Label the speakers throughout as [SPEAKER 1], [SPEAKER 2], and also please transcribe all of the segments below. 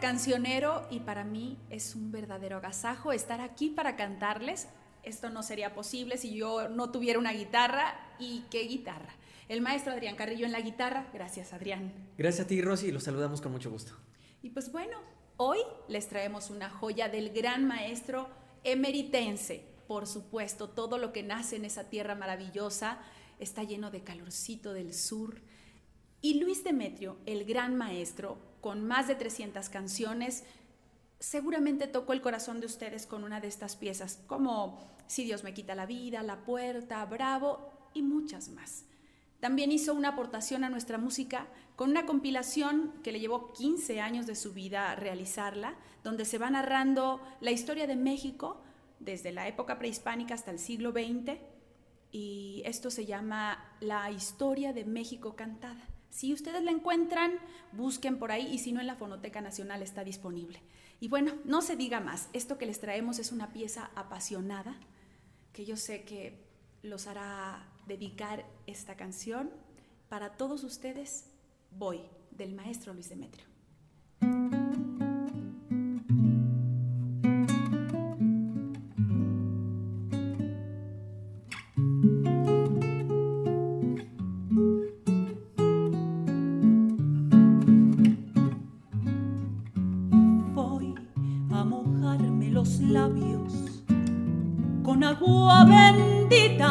[SPEAKER 1] cancionero y para mí es un verdadero agasajo estar aquí para cantarles. Esto no sería posible si yo no tuviera una guitarra. ¿Y qué guitarra? El maestro Adrián Carrillo en la guitarra. Gracias, Adrián.
[SPEAKER 2] Gracias a ti, Rosy, y los saludamos con mucho gusto.
[SPEAKER 1] Y pues bueno, hoy les traemos una joya del gran maestro emeritense. Por supuesto, todo lo que nace en esa tierra maravillosa está lleno de calorcito del sur. Y Luis Demetrio, el gran maestro, con más de 300 canciones, seguramente tocó el corazón de ustedes con una de estas piezas, como Si Dios me quita la vida, La Puerta, Bravo y muchas más. También hizo una aportación a nuestra música con una compilación que le llevó 15 años de su vida realizarla, donde se va narrando la historia de México desde la época prehispánica hasta el siglo XX, y esto se llama La historia de México cantada. Si ustedes la encuentran, busquen por ahí y si no en la Fonoteca Nacional está disponible. Y bueno, no se diga más, esto que les traemos es una pieza apasionada que yo sé que los hará dedicar esta canción. Para todos ustedes, voy, del maestro Luis Demetrio.
[SPEAKER 3] los labios con agua bendita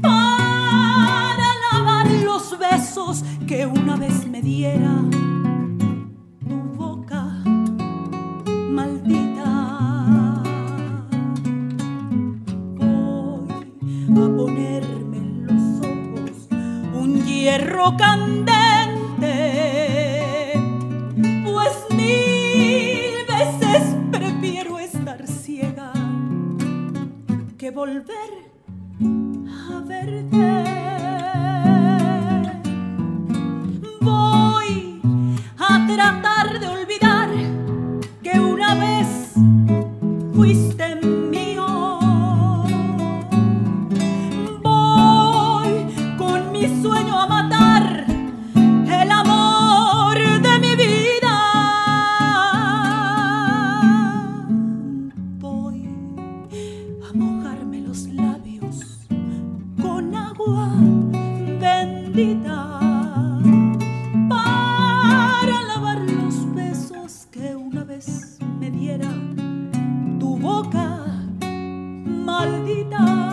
[SPEAKER 3] para
[SPEAKER 1] lavar
[SPEAKER 3] los besos que una vez me diera
[SPEAKER 1] tu
[SPEAKER 3] boca maldita. Voy a ponerme en los ojos un hierro candela
[SPEAKER 1] volver.
[SPEAKER 3] bendita para lavar los besos que una vez me diera tu boca maldita.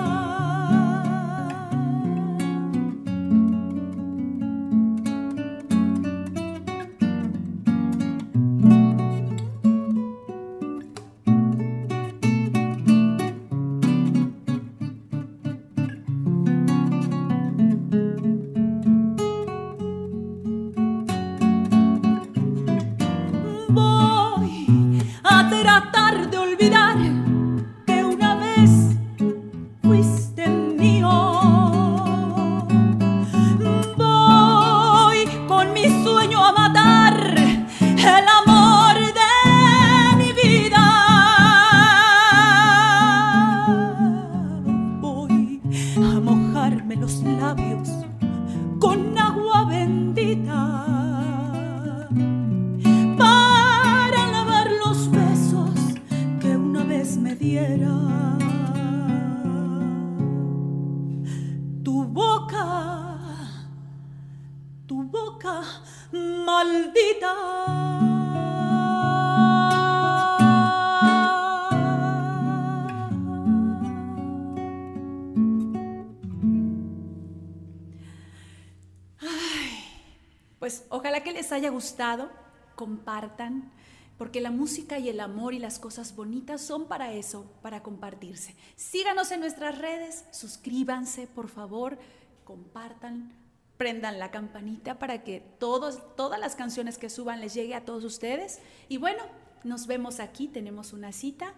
[SPEAKER 1] Haya gustado, compartan, porque la música y el amor y las cosas bonitas son para eso, para compartirse. Síganos en nuestras redes, suscríbanse, por favor, compartan, prendan la campanita para que todos, todas las canciones que suban les llegue a todos ustedes. Y bueno, nos vemos aquí, tenemos una cita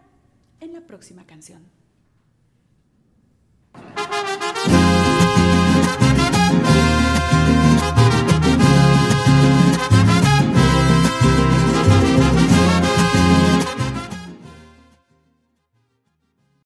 [SPEAKER 1] en la próxima canción.